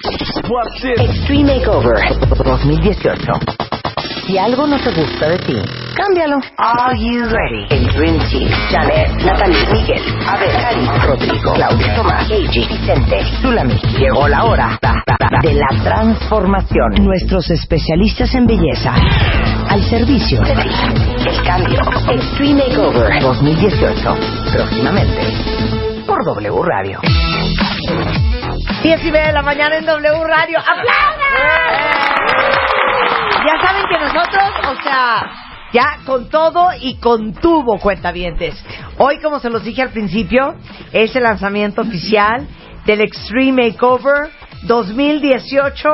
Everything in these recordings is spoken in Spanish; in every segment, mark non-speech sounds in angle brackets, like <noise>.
Extreme Makeover 2018. Si algo no te gusta de ti, cámbialo. Are you ready? El Dream Team. Janet, Natalie, Miguel, Abel, Cari, Rodrigo, Claudia, Tomás, Keiji, Vicente, Zulami. Llegó la hora de la transformación. Nuestros especialistas en belleza al servicio de ti. El cambio. Extreme Makeover 2018. Próximamente por W Radio. 10 y media de la mañana en W Radio. ¡Aplaudan! Ya saben que nosotros, o sea, ya con todo y con tubo, cuentavientes. Hoy, como se los dije al principio, es el lanzamiento oficial del Extreme Makeover 2018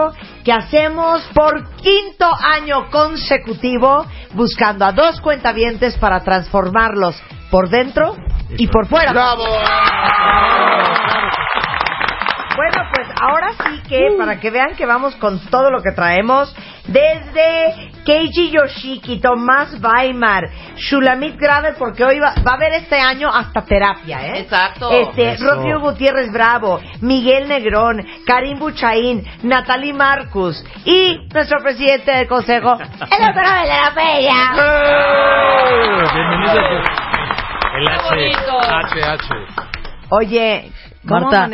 que hacemos por quinto año consecutivo buscando a dos cuentavientes para transformarlos por dentro y por fuera. ¡Bravo! Bueno, pues ahora sí que, para que vean que vamos con todo lo que traemos, desde Keiji Yoshiki, Tomás Weimar, Shulamit Graver, porque hoy va, va a haber este año hasta terapia, ¿eh? Exacto. Este. Rodrigo Gutiérrez Bravo, Miguel Negrón, Karim Buchaín, Natalie Marcus y nuestro presidente del consejo, el doctor de la Peña. Bienvenidos. El H. H, H. Oye, ¿cómo Marta?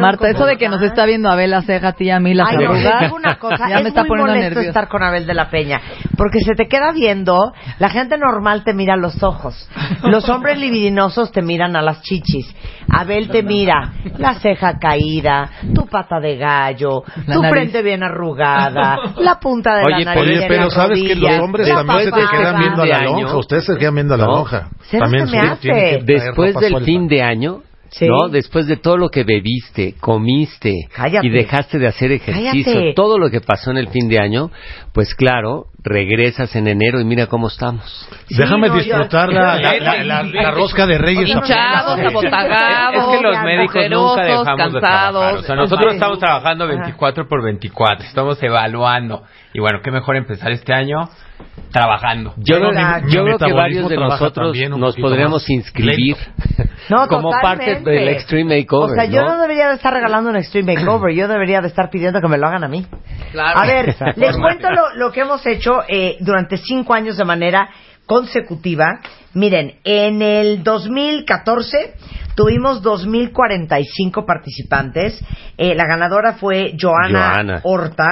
Marta, ¿Cómo eso de que nos está viendo Abel la ceja a ti y a mí las Ay, no, arrugas, una cosa, ya es me está muy poniendo molesto nerviosa. estar con Abel de la Peña, porque se te queda viendo, la gente normal te mira a los ojos, los hombres <laughs> libidinosos te miran a las chichis, Abel te mira la ceja caída, tu pata de gallo, La tu nariz. frente bien arrugada, <laughs> la punta de Oye, la nariz oye, pero sabes que los hombres también se te quedan viendo a la lonja. Ustedes se quedan viendo a la lonja. ¿Cero También Después del fin de año, Sí. ¿no? Después de todo lo que bebiste, comiste Cállate. y dejaste de hacer ejercicio, Cállate. todo lo que pasó en el fin de año, pues claro, regresas en enero y mira cómo estamos. Déjame Sí, no, disfrutar yo- la, la, la- la- la rosca de Reyes. Hinchados, abotagados, Es que los médicos nunca dejamos de cansados. trabajar. O sea, nosotros estamos trabajando 24 por 24. Estamos evaluando. Y bueno, qué mejor empezar este año trabajando. Yo, mi- yo creo que varios de nosotros nos más inscribir No, <laughs> como parte totalmente. del Extreme Makeover. O sea, yo ¿no? no debería de estar regalando un Extreme Makeover, yo debería de estar pidiendo que me lo hagan a mí. Claro. A ver, <laughs> les cuento lo, lo que hemos hecho eh, durante cinco años de manera consecutiva. Miren, en el 2014 tuvimos 2.045 participantes. Eh, la ganadora fue Joana, Joana. Horta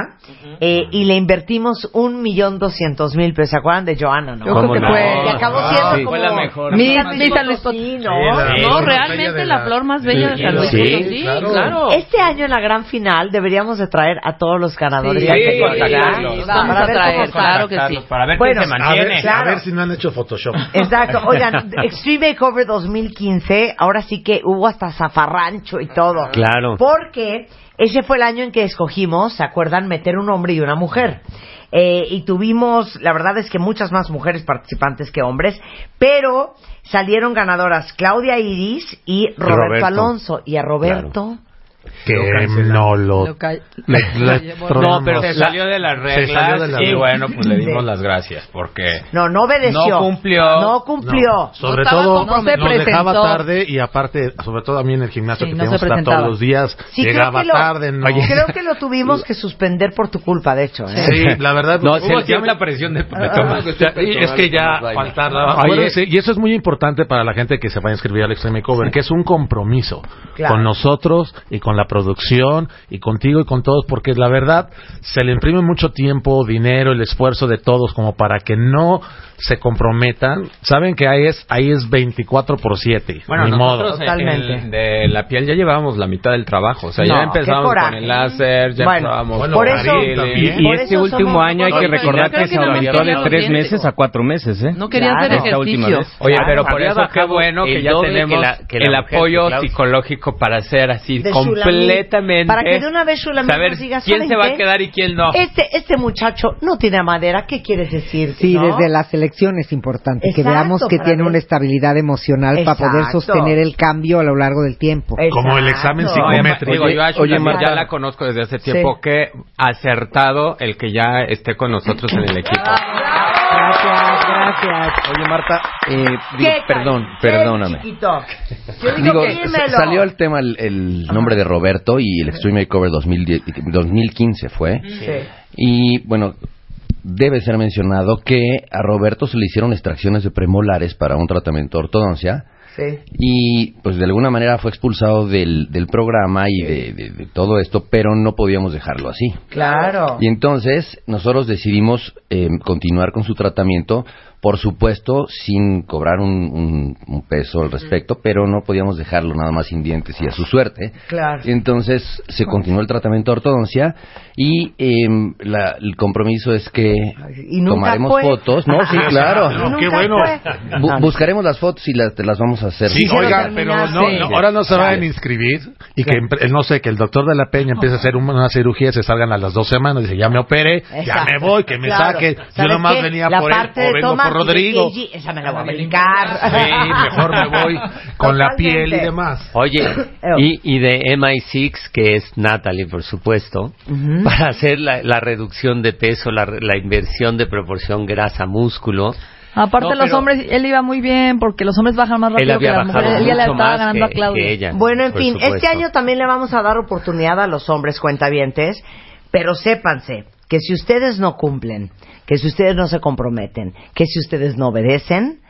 eh, y le invertimos un millón doscientos mil pesos. ¿Se acuerdan de Joana, no? Yo creo que no? fue- Y acabó Ah, siendo sí. como... Fue la mejor. Mi- mi San Luis sí, ¿no? Sí, la- No, realmente la la- flor más bella de San Luis. sí, Sí, claro. claro. Este año en la gran final deberíamos de traer a todos los ganadores. Sí, que sí, contactarlos. sí, vamos Para a ver traer, cómo claro que sí. Para ver Bueno, se A ver, mantiene. a Claro. ver si no han hecho Photoshop. Exacto. Oigan, <laughs> Extreme Makeover 2015, ahora sí que hubo hasta zafarrancho y todo. Claro. Porque ese fue el año en que escogimos, ¿se acuerdan? Meter un hombre y una mujer. Eh, y tuvimos, la verdad es que muchas más mujeres participantes que hombres, pero salieron ganadoras Claudia Iris y Roberto, Roberto. Alonso. Y a Roberto, Que no lo... Lo le- <laughs> le. No, pero se salió de las Se reglas salió de las y bueno, pues le dimos las gracias porque no, no obedeció. No cumplió. No cumplió. No, sobre No todo nos No se dejaba tarde y aparte, sobre todo a mí en el gimnasio Sí, que no teníamos que todos los días, Sí, llegaba lo- tarde, no. Creo que lo <laughs> tuvimos que suspender por tu culpa, de hecho. ¿eh? Sí, la verdad. No, hubo la presión de, de Ah, tomar. es que ya faltaba. Y eso es muy importante para la gente que se vaya a inscribir al Extreme Cover, que es un compromiso con nosotros y con la producción y contigo y con todos, porque la verdad se le imprime mucho tiempo, dinero, el esfuerzo de todos como para que no se comprometan. Saben que ahí es ahí es 24 por 7. Bueno, ni modo. nosotros Totalmente. en- de la piel ya llevábamos la mitad del trabajo. O sea, No, ya empezamos con el láser, ya Bueno, empezamos bueno, por con eso-. Y, y Por este eso último año hay que recordar que que se no aumentó de tres meses a cuatro meses, ¿eh? No quería Claro. hacer Esta ejercicio. Oye, Claro, pero por eso qué bueno que ya tenemos que la- que la el apoyo psicológico para hacer así De completamente. Para que de una vez Shulamit saber nos diga, quién ¿saben se va a quedar y quién no. Este, este muchacho no tiene madera, ¿qué quieres decir? Sí, desde la selección es importante que Exacto, veamos que tiene ver- una estabilidad emocional para poder Exacto. sostener el cambio a lo largo del tiempo. Como el examen Exacto. Oye, psicométrico. Oye, Shulamit Marta. ya la conozco desde hace tiempo. que acertado el que ya esté con nosotros en el equipo. Gracias, gracias. Oye, Marta, eh, ¿Qué, digo, perdón, ¿Qué, perdóname. chiquito? Yo digo, Digo, salió el tema, el, el nombre de Roberto y el Extreme Makeover 2010 2015 fue. Sí. Y bueno, debe ser mencionado que a Roberto se le hicieron extracciones de premolares para un tratamiento de ortodoncia Sí. y pues de alguna manera fue expulsado del, del programa y de, de- de todo esto, pero no podíamos dejarlo así. Claro. Y entonces nosotros decidimos eh, continuar con su tratamiento, por supuesto, sin cobrar un, un- un peso al respecto, pero no podíamos dejarlo nada más sin dientes y a su suerte. Claro. Y entonces se continuó el tratamiento de ortodoncia y em, la- el compromiso es que Y nunca tomaremos fue. fotos. No, sí, <laughs> claro. Y qué bueno. Bu- buscaremos las fotos y las, te las vamos a hacer. Sí, Quisiera oiga, pero no, sí. no, ahora no se vayan a inscribir y que, no sé, que el doctor de la Peña empiece a hacer una, cirugía y se salgan a las dos semanas. Dice, ya me operé, ya me voy, que me Claro. saquen. Yo ¿Sabes nomás qué? venía La por él o vengo por y de Rodrigo. KG, esa me la voy a brincar. Sí, mejor me voy con la piel y Totalmente. demás. Oye, y, y de MI6, que es Natalie, por supuesto, Ujú. <laughs> para hacer la, la reducción de peso, la, la inversión de proporción grasa-músculo. Aparte No, los hombres, él iba muy bien porque los hombres bajan más Él rápido que había las bajado mujeres. Él ya le mucho estaba más ganando que, a Claudia. ella. Bueno, en fin, supuesto. este año también le vamos a dar oportunidad a los hombres cuentavientes, pero sépanse que si ustedes no cumplen, que si ustedes no se comprometen, que si ustedes no obedecen,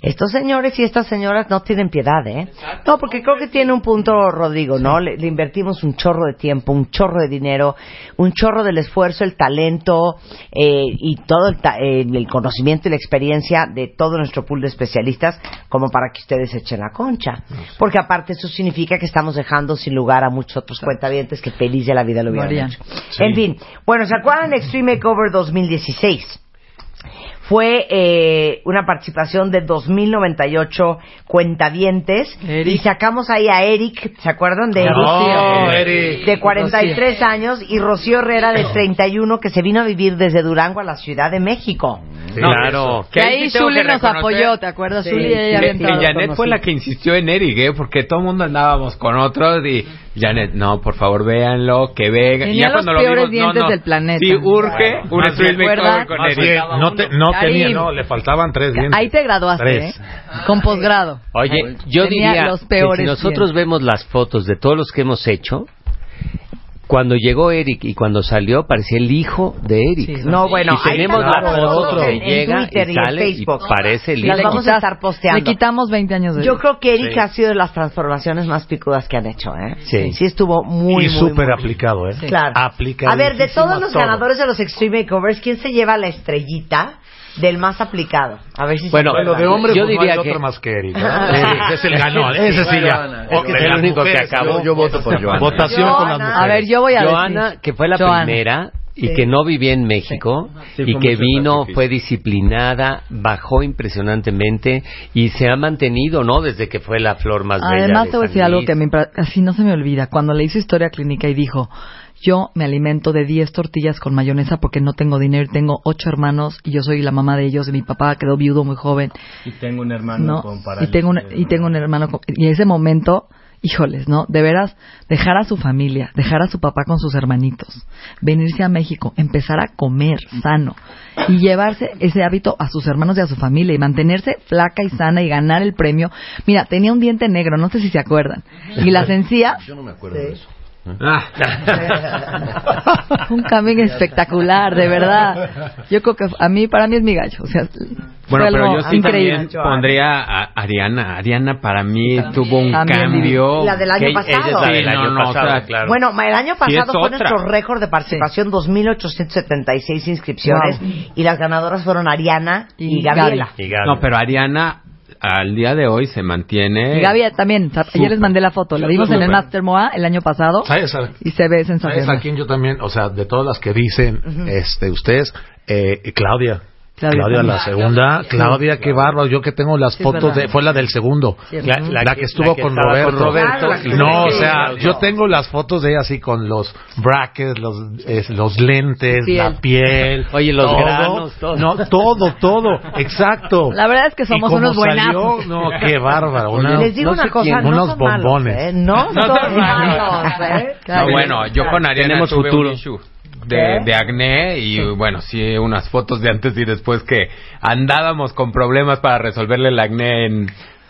estos señores y estas señoras no tienen piedad, ¿eh? No, porque creo que tiene un punto Rodrigo, ¿no? Le, le invertimos un chorro de tiempo, un chorro de dinero, un chorro del esfuerzo, el talento eh, y todo el, ta- eh, el conocimiento y la experiencia de todo nuestro pool de especialistas como para que ustedes echen la concha. Porque aparte eso significa que estamos dejando sin lugar a muchos otros cuentavientes que feliz de la vida lo hubieran. En fin, bueno, ¿se acuerdan de Extreme Makeover 2016? Fue eh, una participación de 2.098 cuentavientes Eric. y sacamos ahí a Eric, ¿se acuerdan de Eric? No, Eric. De 43 años y Rocío Herrera de 31 que se vino a vivir desde Durango a la Ciudad de México. Claro. Que ahí sí Zuli que nos reconocer- apoyó, ¿te acuerdas? Sí. Zuli ella Y entrado Janet fue la que insistió en Eric, ¿eh? Porque todo el mundo andábamos con otros y Janet, no, por favor, véanlo, que venga. Tenía y ya los cuando lo peores vimos, dientes no, no. del planeta. Sí, urge un Más street bien, makeover con Eric. no, te- no Karim. tenía, no, le faltaban tres dientes. Ahí te graduaste, Tres. ¿eh? Con posgrado. Oye, yo Tenía diría los que peores si nosotros dientes. vemos las fotos de todos los que hemos hecho, cuando llegó Eric y cuando salió parecía el hijo de Eric. Sí, No, bueno, y tenemos la las foto que en- en llega Twitter y y en sale y Facebook. parece el Las hijo. vamos a estar posteando. Le quitamos 20 años de Yo creo que Eric Sí. ha sido de las transformaciones más picudas que han hecho, ¿eh? Sí. Sí estuvo muy, y muy, súper aplicado, ¿eh? Claro. Aplicadísimo A ver, de todos los todo. ganadores de los Extreme Makeovers, ¿quién se lleva la estrellita del más aplicado? A ver si Bueno, se Bueno, acuerdan. de hombre, Yo pues, no diría hay que- otro más que Eric. ¿no? <laughs> Es el ganón, <laughs> ese sí ya. Es que de es el único que acabó. Yo, yo voto por Joana. Votación con las Joana. mujeres. A ver, yo voy a Joana, decir. que fue la Joana. primera y Sí. que no vivía en México Sí, y que vino, sacrificio. fue disciplinada, bajó impresionantemente y se ha mantenido, ¿no? Desde que fue la flor más bella. Además, de te voy a decir algo que me así no se me olvida. Cuando le hizo historia clínica y dijo, yo me alimento de 10 tortillas con mayonesa porque no tengo dinero, tengo 8 hermanos y yo soy la mamá de ellos y mi papá quedó viudo muy joven. Y tengo un hermano ¿no? con Y tengo un, y tengo un hermano con- y ese momento, híjoles, ¿no? De veras, dejar a su familia, dejar a su papá con sus hermanitos, venirse a México, empezar a comer sano y llevarse ese hábito a sus hermanos y a su familia y mantenerse flaca y sana y ganar el premio. Mira, tenía un diente negro, no sé si se acuerdan. Y las encías, Yo no me acuerdo de eso. Ah. un cambio espectacular, de verdad. Yo creo que a mí, para mí es mi gallo. O sea, Bueno, pero yo sí increíble. también pondría a Ariana. Ariana para mí tuvo un También cambio. La del año Que ella pasado. es la del Sí, año no, no, pasado, o sea, claro. Bueno, el año Sí, pasado es fue otra. nuestro récord de participación, 2.876 inscripciones, y las ganadoras fueron Ariana y, Y Gabriela. Y Gaby. No, pero Ariana al día de hoy se mantiene. Y Gaby también, sea, ayer les mandé la foto, la vimos en el. Master MOA el año pasado ¿Sabes? a- y se ve ¿Sabes sensacional. a quién yo también? O sea, de todas las que dicen este, ustedes, eh, Claudia. Claudia, la segunda. Claudia, qué bárbaro. Yo que tengo las Sí, fotos de. Fue la del segundo. La, La que, que- estuvo la que con, Roberto. con Roberto. No, o sea, No. yo tengo las fotos de ella así con los brackets, los, es- los lentes, Piel. la piel. <laughs> Oye, los todo. granos, todo. No, todo, todo. Exacto. La verdad es que somos unos salió, buenazos. No, qué bárbaro. una- Les digo no sé una cosa, quién. no Unos son malos, bombones. ¿eh? No, No son malos, malos. ¿eh? No, bueno, yo con Ariana Tenemos tuve futuro. un issue de, de acné y bueno, sí, unas fotos de antes y después que andábamos con problemas para resolverle el acné en,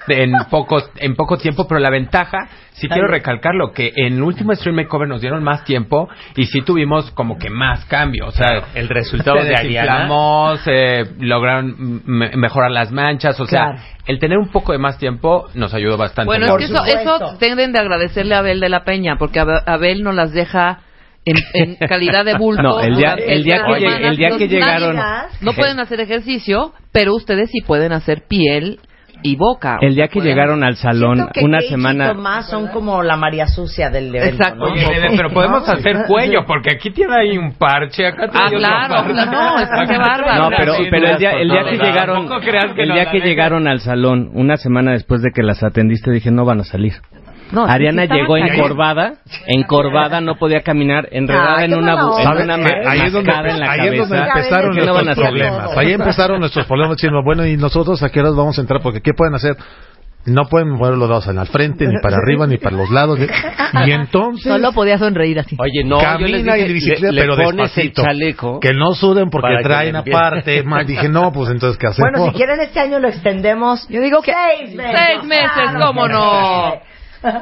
en, <laughs> poco, en poco tiempo, pero la ventaja, sí quiero recalcarlo, que en el último Stream Makeover nos dieron más tiempo y sí tuvimos como que más cambio, o sea, El resultado se de Ariana. se lograron me- mejorar las manchas, o sea, el tener un poco de más tiempo nos ayudó bastante. Bueno, es que eso, eso tienden de agradecerle a Abel de la Peña, porque Abe- Abel nos las deja en, en calidad de bulto. No, el día- el día que el día que llegaron- No pueden hacer ejercicio, pero ustedes sí pueden hacer piel y boca. El día que Pueden- llegaron al salón, que una semana... Tomás son como la María Sucia del evento, Exacto. ¿no? Oye, Bebe, pero podemos hacer cuello, porque aquí tiene ahí un parche, acá Ah, claro, parche. no, es que qué <laughs> bárbaro. No, pero, pero el día, el día que llegaron, el día que llegaron al salón, una semana después de que las atendiste, dije no van a salir. No, Ariana llegó encorvada, encorvada, no podía caminar, enredada Ay, en una, en una Eh, ahí es donde, mascada en la ahí es donde cabeza. empezaron ¿Qué no nuestros problemas. todo? Ahí empezaron nuestros problemas diciendo, bueno, ¿y nosotros a qué horas vamos a entrar? Porque ¿qué pueden hacer? No pueden mover los dedos en la frente, ni para arriba, ni para los lados. Y entonces... Solo podía sonreír así. Oye, no, yo les camina dije, en bicicleta, le, le pero pones despacito. el chaleco. Que no suden porque traen le aparte. Dije, no, pues entonces, ¿qué hacemos? Bueno, si quieren este año lo extendemos. Yo digo que Seis meses. Seis meses, ¿cómo no?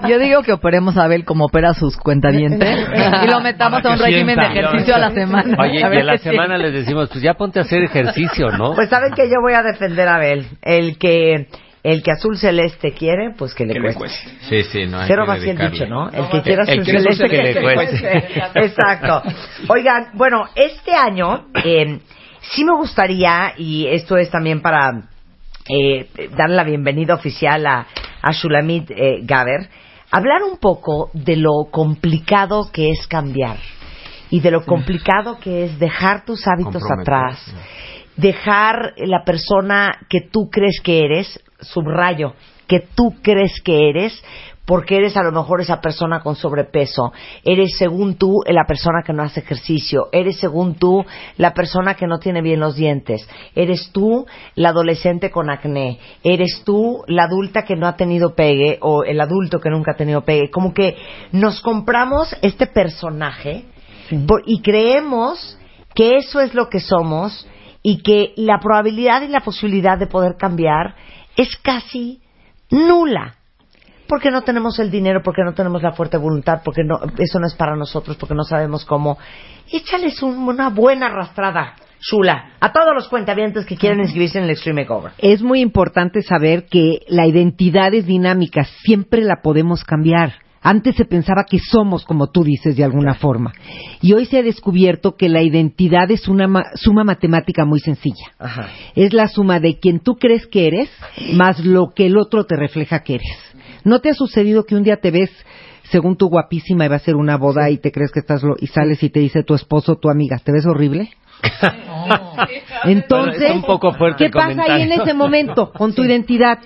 Yo digo que operemos a Abel como opera sus cuentavientes <laughs> y lo metamos a un que régimen de ejercicio a la semana. Oye, A y a la semana siente. les decimos, pues ya ponte a hacer ejercicio, ¿no? Pues saben que yo voy a defender a Abel. El que, el que azul celeste quiere, pues que le cueste. Sí, sí, no hay Cero que más bien dicho, ¿no? El que quiera azul que le celeste que le cueste. <laughs> Exacto. Oigan, bueno, este año eh, sí me gustaría, y esto es también para eh, darle la bienvenida oficial a, a Shulamit eh, Gaber, hablar un poco de lo complicado que es cambiar y de lo complicado que es dejar tus hábitos atrás, dejar la persona que tú crees que eres, subrayo, que tú crees que eres, porque eres a lo mejor esa persona con sobrepeso, eres según tú la persona que no hace ejercicio, eres según tú la persona que no tiene bien los dientes, eres tú la adolescente con acné, eres tú la adulta que no ha tenido pegue o el adulto que nunca ha tenido pegue, como que nos compramos este personaje por- y creemos que eso es lo que somos y que la probabilidad y la posibilidad de poder cambiar es casi nula. Porque no tenemos el dinero, porque no tenemos la fuerte voluntad, porque no, eso no es para nosotros, porque no sabemos cómo. Échales un- una buena arrastrada, chula, a todos los cuentavientes que quieren inscribirse en el Extreme Makeover. Es muy importante saber que la identidad es dinámica, siempre la podemos cambiar. Antes se pensaba que somos como tú dices de alguna forma. Y hoy se ha descubierto que la identidad es una ma- suma matemática muy sencilla. Ajá. Es la suma de quien tú crees que eres más lo que el otro te refleja que eres. ¿No te ha sucedido que un día te ves según tú guapísima y va a ser una boda y te crees que estás lo- y sales y te dice tu esposo, tu amiga, ¿te ves horrible? Entonces, Bueno, es un poco fuerte ¿qué pasa ahí en ese momento con tu identidad?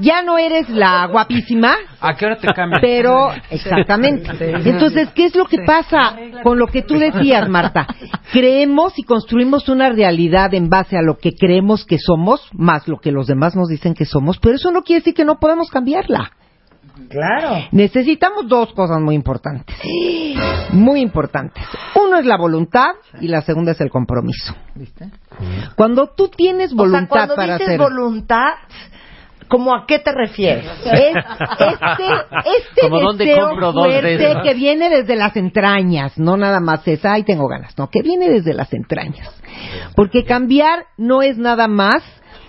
Ya no eres la guapísima, ¿A qué hora te cambias? pero exactamente. Entonces, ¿qué es lo que pasa con lo que tú decías, Marta? Creemos y construimos una realidad en base a lo que creemos que somos, más lo que los demás nos dicen que somos, pero eso no quiere decir que no podemos cambiarla. Claro. Necesitamos dos cosas muy importantes. Muy importantes. Uno es la voluntad y la segunda es el compromiso. Cuando tú tienes O sea, voluntad cuando para dices hacer voluntad, ¿cómo a qué te refieres? <laughs> es este, este Como deseo dos fuerte de que viene desde las entrañas, no nada más es, ay, tengo ganas, no, que viene desde las entrañas. Porque cambiar no es nada más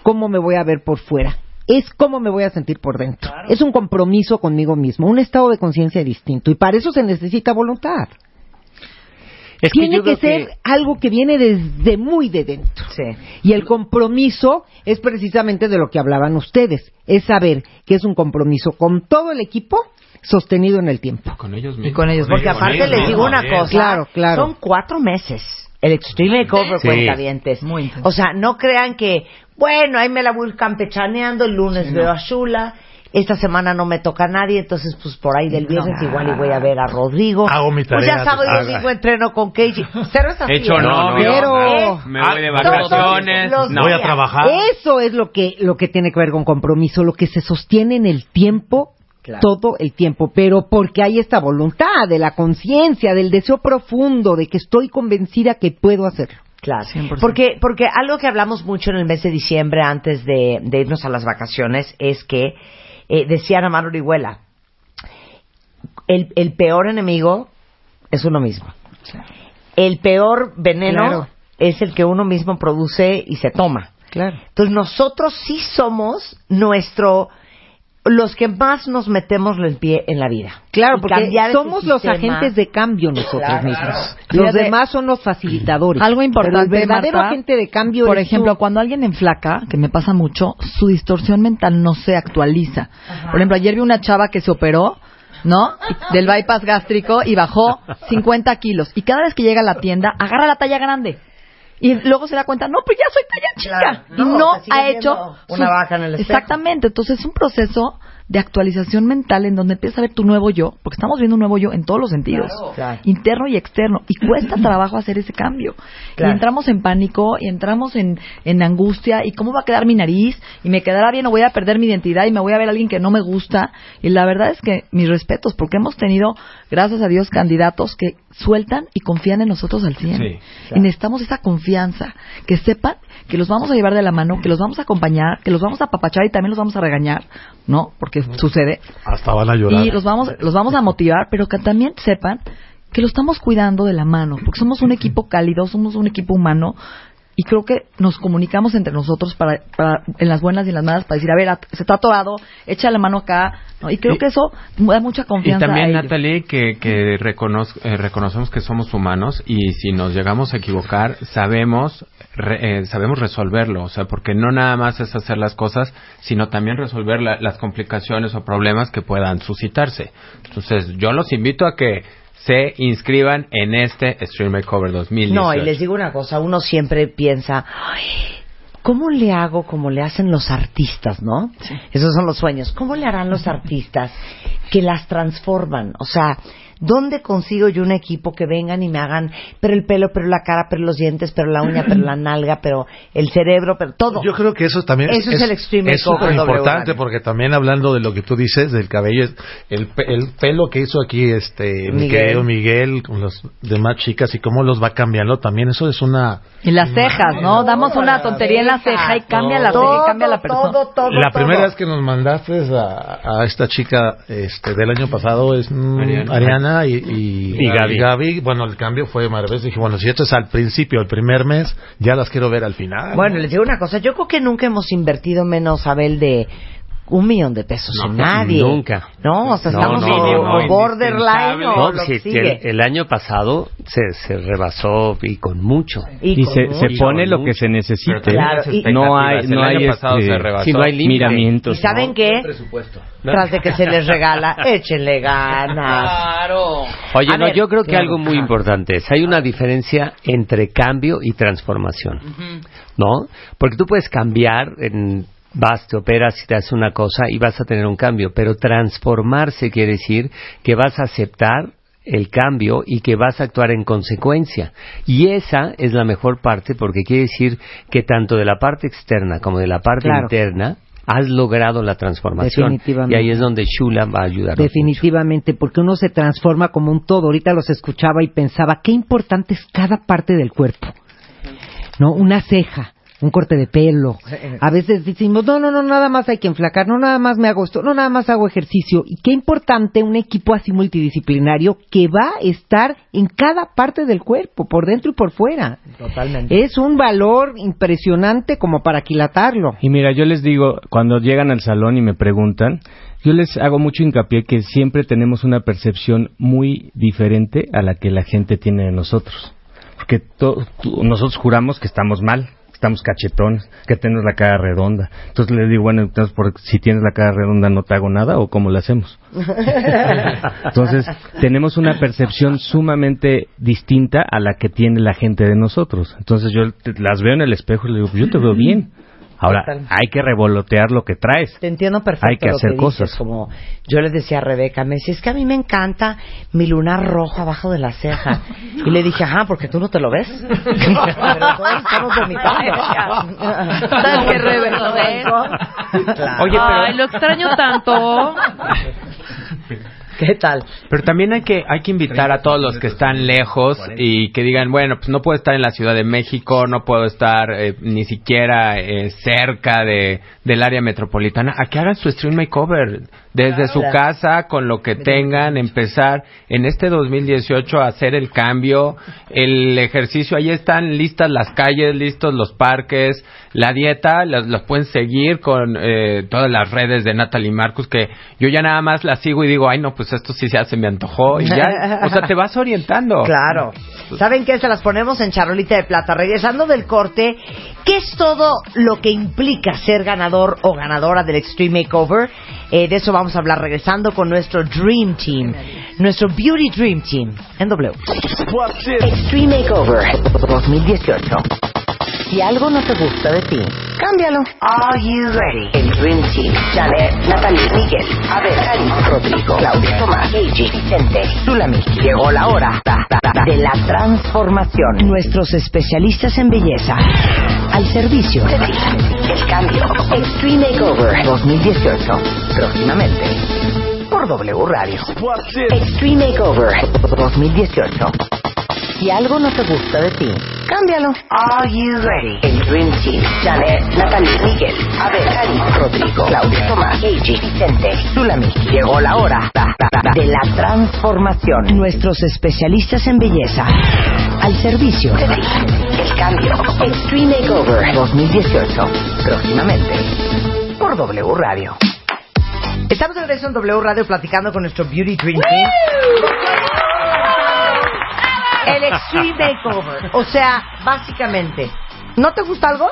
cómo me voy a ver por fuera, es cómo me voy a sentir por dentro. Es un compromiso conmigo mismo, un estado de conciencia distinto y para eso se necesita voluntad. Es que Tiene que ser algo que viene desde muy de dentro. Sí. Y el compromiso es precisamente de lo que hablaban ustedes, es saber que es un compromiso con todo el equipo sostenido en el tiempo. Con ellos Y con ellos, porque con aparte ellos les digo mismos, una cosa, Claro, claro. son cuatro meses. El Extreme Makeover Sí. cuentavientes. Muy intenso. O sea, no crean que, bueno, ahí me la voy campechaneando, el lunes veo a Shula, esta semana no me toca a nadie, entonces pues por ahí del viernes igual y voy a ver a Rodrigo. Hago mi Pues tarea, ya sábado y domingo entreno con Keiji. Cero es así. Hecho ¿eh? novio. Pero- Me voy de vacaciones. los No. Voy a trabajar. Eso es lo que, lo que tiene que ver con compromiso, lo que se sostiene en el tiempo, Claro. todo el tiempo, pero porque hay esta voluntad de la conciencia, del deseo profundo, de que estoy convencida que puedo hacerlo. Claro, 100%. porque porque algo que hablamos mucho en el mes de diciembre antes de, de irnos a las vacaciones es que eh, decía Ana Mar Orihuela, el, el peor enemigo es uno mismo. El peor veneno Claro. es el que uno mismo produce y se toma. Claro. Entonces nosotros sí somos nuestro los que más nos metemos el pie en la vida. Claro, porque somos los agentes de cambio nosotros Claro. mismos. Los demás son los facilitadores. Algo importante, Pero el verdadero Marta, agente de cambio Por ejemplo, tú. cuando alguien enflaca, que me pasa mucho, su distorsión mental no se actualiza. Por ejemplo, ayer vi una chava que se operó, ¿no? Del bypass gástrico y bajó 50 kilos. Y cada vez que llega a la tienda, agarra la talla grande. Y luego se da cuenta, no, pues ya soy talla chica. Claro. y No, no ha hecho una vaca en el espejo. Exactamente. Entonces es un proceso de actualización mental en donde empiezas a ver tu nuevo yo, porque estamos viendo un nuevo yo en todos los sentidos, Claro. interno y externo, y cuesta trabajo hacer ese cambio. Claro. Y entramos en pánico, y entramos en, en angustia, y cómo va a quedar mi nariz, y me quedará bien, o voy a perder mi identidad, y me voy a ver a alguien que no me gusta. Y la verdad es que mis respetos, porque hemos tenido, gracias a Dios, candidatos que sueltan y confían en nosotros al 100. Sí, Y necesitamos esa confianza, que sepan que los vamos a llevar de la mano, que los vamos a acompañar, que los vamos a apapachar y también los vamos a regañar, ¿no? Porque sucede. Hasta van a llorar. Y los vamos, los vamos a motivar, pero que también sepan que lo estamos cuidando de la mano, porque somos un equipo cálido, somos un equipo humano, y creo que nos comunicamos entre nosotros para, para- en las buenas y en las malas para decir, a ver, se está atorado, echa la mano acá, ¿no? y creo Y- que eso da mucha Y confianza a también, ellos. Natalie, que, que reconoz- eh, reconocemos que somos humanos y si nos llegamos a equivocar, sabemos, re- eh, sabemos resolverlo. O sea, porque no nada más es hacer las cosas, sino también resolver la- las complicaciones o problemas que puedan suscitarse. Entonces, yo los invito a que se inscriban en este Stream Makeover 2018. No, y les digo una cosa, uno siempre piensa, "Ay, ¿cómo le hago como le hacen los artistas, no? Esos son los sueños. ¿Cómo le harán los artistas que las transforman? O sea, ¿dónde consigo yo un equipo que vengan y me hagan, pero el pelo, pero la cara, pero los dientes, pero la uña, pero la <clears throat> nalga, pero el cerebro, pero todo? Yo creo que eso también Eso es el Extreme es súper importante porque también hablando de lo que tú dices del cabello, el, pe- el pelo que hizo aquí este mi Miguel. querido Miguel con las demás chicas y cómo los va cambiando también eso es una Y las cejas, ¿no? Damos una tontería en la ceja y cambia la ceja y cambia la persona. Todo, todo, la todo. primera vez que nos mandaste a, a esta chica este del año pasado es mm, Ariana. Ariana, y, y, Y Gaby. bueno el cambio fue maravilloso dije bueno si esto es al principio el primer mes ya las quiero ver al final Bueno, les digo una cosa, yo creo que nunca hemos invertido menos, Abel, de un millón de pesos No, en nadie. nunca. No, o sea, No, estamos no, o- no, o no, borderline o lo sí, que sigue. el, el año pasado se, se rebasó y con mucho. Y con se, se mucho. pone lo que se también Claro, y- no hay, expectativas. no El hay año pasado este, se rebasó. Sí, no hay límite. ¿Y miramientos. saben qué? Tras de que se les regala, <laughs> échenle ganas. Claro. Oye, A no, ver, yo creo que claro, algo muy importante es, hay una diferencia entre cambio y transformación, ¿no? Porque tú puedes cambiar, en, vas, te operas y te haces una cosa y vas a tener un cambio, pero transformarse quiere decir que vas a aceptar el cambio y que vas a actuar en consecuencia. Y esa es la mejor parte porque quiere decir que tanto de la parte externa como de la parte Claro. interna has logrado la transformación. Definitivamente. Y ahí es donde Shula va a ayudar. Definitivamente, porque uno se transforma como un todo. Ahorita los escuchaba y pensaba, qué importante es cada parte del cuerpo. ¿No? Una ceja, un corte de pelo. A veces decimos, no, no, no, nada más hay que enflacar, no, nada más me hago esto, no, nada más hago ejercicio. Y qué importante un equipo así multidisciplinario que va a estar en cada parte del cuerpo, por dentro y por fuera. Totalmente. Es un valor impresionante como para aquilatarlo. Y mira, yo les digo, cuando llegan al salón y me preguntan, yo les hago mucho hincapié que siempre tenemos una percepción muy diferente a la que la gente tiene de nosotros. Porque nosotros juramos que estamos mal. Estamos cachetones, que tenemos la cara redonda. Entonces le digo, bueno, entonces por, si tienes la cara redonda no te hago nada o cómo le hacemos. <laughs> Entonces tenemos una percepción sumamente distinta a la que tiene la gente de nosotros. Entonces yo te- las veo en el espejo y le digo, yo te veo bien. Ahora, Totalmente. hay que revolotear lo que traes. Te entiendo perfecto. Hay que lo hacer dices, cosas. Como yo les decía a Rebeca, me decía, es que a mí me encanta mi lunar rojo abajo de la ceja. <laughs> Y le dije, ajá, porque tú no te lo ves. <laughs> <laughs> Pero todos estamos vomitando. ¿Sabes qué, Rebe? ¿Lo ves? Claro. Oye, pero- Ay, lo extraño tanto. ¿Qué tal? Pero también hay que hay que invitar a todos los que están lejos y que digan, bueno, pues no puedo estar en la Ciudad de México, no puedo estar eh, ni siquiera eh, cerca de del área metropolitana, a que hagan su stream makeover desde su casa con lo que tengan, empezar en este 2018 a hacer el cambio, el ejercicio, ahí están listas las calles, listos los parques, la dieta, las, las pueden seguir con eh, todas las redes de Natalie Marcus que yo ya nada más las sigo y digo, ay no, pues esto sí se me antojó y ya, o sea, te vas orientando. <laughs> Claro. ¿Saben qué? Se las ponemos en charolita de plata. Regresando del corte, ¿qué es todo lo que implica ser ganador o ganadora del Extreme Makeover? Eh, de eso vamos a hablar regresando con nuestro Dream Team, nuestro Beauty Dream Team en W. Extreme Makeover 2018. Si algo no te gusta de ti, cámbialo. Are you ready? El Dream Team. Janet, Natalie, Miguel, Abel, Karim, Rodrigo, Claudia, Tomás, Eiji, Vicente, Zulami. Llegó la hora da, da, da, de la transformación. Nuestros especialistas en belleza Al servicio de ti. El cambio. Extreme Makeover 2018. Próximamente. Por W Radio. Extreme Makeover 2018. Si algo no te gusta de ti, cámbialo. Are you ready? El Dream Team. Janet, Natalie, Miguel, Abel, Karim, Rodrigo, Claudia, Tomás, Eiji, Vicente, Zulami. Llegó la hora da, da, da, de la transformación. nuestros especialistas en belleza Al servicio de ti. El cambio. Extreme Makeover 2018. Próximamente. Por W Radio. Estamos de regreso en W Radio platicando con nuestro Beauty Dream Team. El Extreme Makeover. O sea, básicamente, ¿no te gusta algo?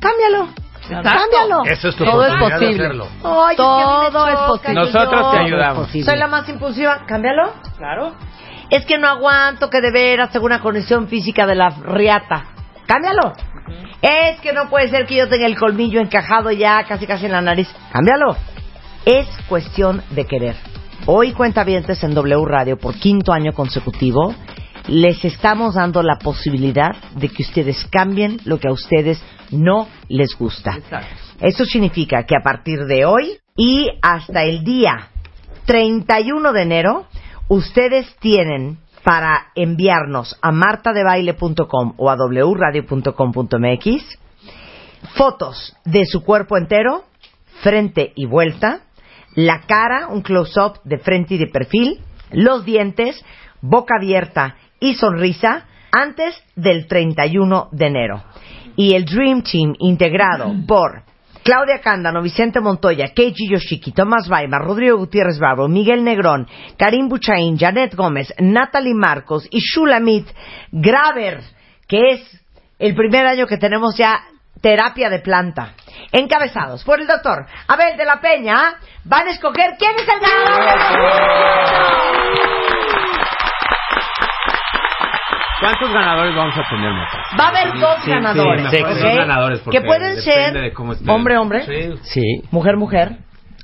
Cámbialo. Cámbialo. Esa es tu Todo es posible. hacerlo. Oye, Todo es que posible. Nosotros te ayudamos. Soy la más impulsiva. Cámbialo. Claro. Es que no aguanto que de veras tengo una condición física de la riata. Cámbialo. Es que no puede ser que yo tenga el colmillo encajado ya casi casi en la nariz. Cámbialo. Es cuestión de querer. Hoy cuentavientes en W Radio por quinto año consecutivo les estamos dando la posibilidad de que ustedes cambien lo que a ustedes no les gusta. Eso significa que a partir de hoy y hasta el día 31 de enero, ustedes tienen para enviarnos a martadebaile.com o a wradio.com.mx fotos de su cuerpo entero, frente y vuelta, la cara, un close-up de frente y de perfil, los dientes, boca abierta y sonrisa antes del 31 de enero. Y el Dream Team integrado por Claudia Cándano, Vicente Montoya, Keiji Yoshiki, Tomás Baima, Rodrigo Gutiérrez Bravo, Miguel Negrón, Karim Buchaín, Janet Gómez, Natalie Marcos y Shulamit Graver, que es el primer año que tenemos ya terapia de planta. Encabezados por el doctor Abel de la Peña, van a escoger quién es el ¿Cuántos ganadores vamos a tener, Marta? Va a haber dos Sí, ganadores, sí, mejor ¿ok? dos ganadores, que pueden ser de cómo hombre, hombre, Sí, mujer, mujer,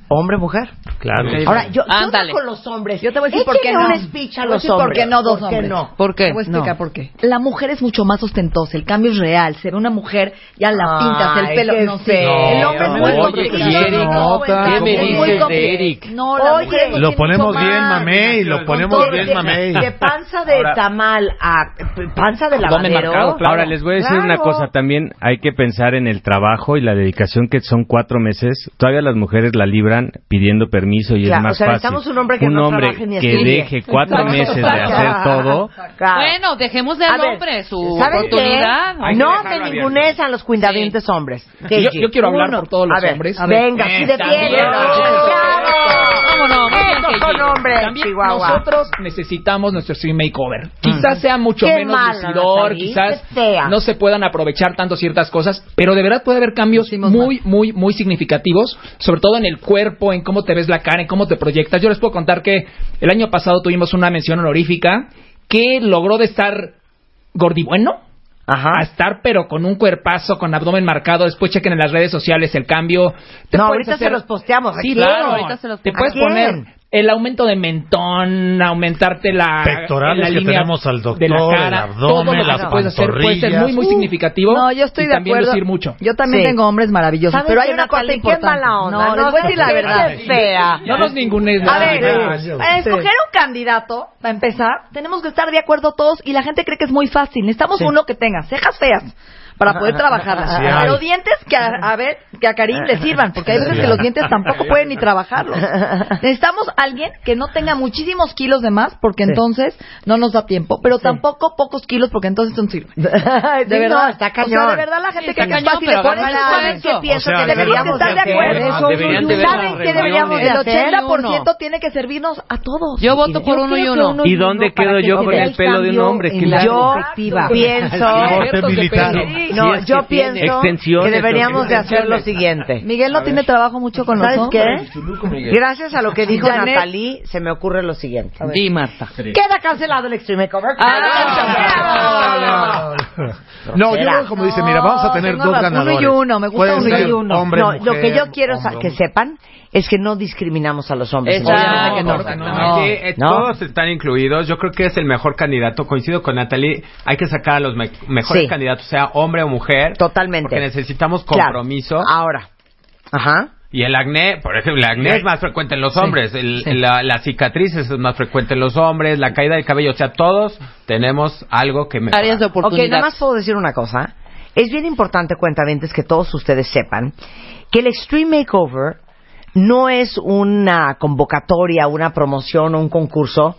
hombre, mujer. claro. Ahora, yo, yo Ándale. no con los hombres. Yo te voy a decir por qué no. un speech a los decir por hombres. qué no dos ¿Por qué hombres. no? ¿Por qué? Te voy a explicar No. por qué. La mujer es mucho más ostentosa, el cambio es real. Se ve una mujer, ya la pintas, el pelo. no, sí. feo. El hombre es muy complicado. No, ¿qué es me dices de. Eric? No, la Oye, mujer lo ponemos bien, y lo ponemos todo bien, mamey. De panza de tamal a panza de lavadero. Ahora les voy a decir una cosa también, hay que pensar en el trabajo y la dedicación que son cuatro meses. Todavía las mujeres la libran pidiendo permiso y Claro, es más o sea, fácil. un hombre que un no hombre que deje cuatro meses de hacer todo. Claro. Bueno, dejemos de A al ver, hombre su oportunidad. No abierto. ningunees a los cuidadientes hombres. Yo- yo quiero hablar Uno. por todos los A ver, hombres. Venga, sí defiende. Bien, ¡Bravo! ¿Cómo no? Esos son hombres, También Chihuahua. nosotros necesitamos nuestro stream makeover. Quizás sea mucho Qué menos malo, lucidor, Natalie, quizás no se puedan aprovechar tanto ciertas cosas, pero de verdad puede haber cambios muy, muy, muy significativos, sobre todo en el cuerpo, en cómo te ves la cara, en cómo te proyectas. Yo les puedo contar que el año pasado tuvimos una mención honorífica que logró de estar gordibueno a estar pero con un cuerpazo, con abdomen marcado. Después chequen en las redes sociales el cambio. Te No, puedes ahorita se los posteamos. ¿A Sí, claro. Ahorita se los Te puedes posteamos. ¿A poner? El aumento de mentón, aumentarte la Pectorales la que línea tenemos al doctor, de la cara, el abdomen, todo lo que las se puede hacer puede ser muy muy Uh, significativo. No, yo estoy y de también acuerdo. lucir mucho. Yo también Sí. tengo hombres maravillosos, ¿Sabes pero hay una cosa importante. mala onda. No, les voy a decir la verdad. fea. No nos ningunes A ver, para escoger un candidato, para empezar, tenemos que estar de acuerdo todos y la gente cree que es muy fácil. Necesitamos Sí. uno que tenga cejas feas para poder trabajarlas. Sí pero dientes que a, a ver, que a Karim le sirvan, porque hay veces que los dientes tampoco pueden ni trabajarlos. Necesitamos alguien que no tenga muchísimos kilos de más, porque entonces no nos da tiempo, pero tampoco pocos kilos, porque entonces no sirve. <laughs> De verdad. está O cañón. sea, de verdad la gente Sí, cree está que cañón, fácil. pero Por hagan eso, eso. ¿saben qué O pienso? sea, que deberíamos de hacer- ¿Saben qué deberíamos de hacer? El Uno. 80% tiene que servirnos a todos. Yo voto por uno y uno. ¿Y dónde quedo yo con el pelo de un hombre? ¿Qué le Yo pienso, Corte no, Si yo que pienso que deberíamos de hacer lo siguiente. Miguel no tiene trabajo mucho con los ¿Sabes hombres. qué? Gracias a lo que dijo Janet. Natalie, se me ocurre lo siguiente. Di, Marta. Queda cancelado el Extreme Cover. Ah, No, yo creo como dice, mira, vamos a tener dos ganadores. Uno y uno, me gusta uno y uno. hombre, no, mujer, lo que yo quiero hombre, que sepan es que no discriminamos a los hombres. Exacto. Obviamente que no. Claro que no. No, sí, eh, ¿No? Todos están incluidos. Yo creo que es el mejor candidato. Coincido con Natalie. Hay que sacar a los me- mejores Sí. candidatos, sea hombre o mujer. Totalmente. Porque necesitamos Claro. compromiso. Ahora. Ajá. Y el acné, por ejemplo, el acné es más frecuente en los hombres. El- sí. La, las cicatrices es más frecuente en los hombres. La caída del cabello. O sea, todos tenemos algo que mejorar. Áreas de Ok, oportunidad. nada más puedo decir una cosa. Es bien importante, cuentavientes, que todos ustedes sepan que el Extreme Makeover no es una convocatoria, una promoción o un concurso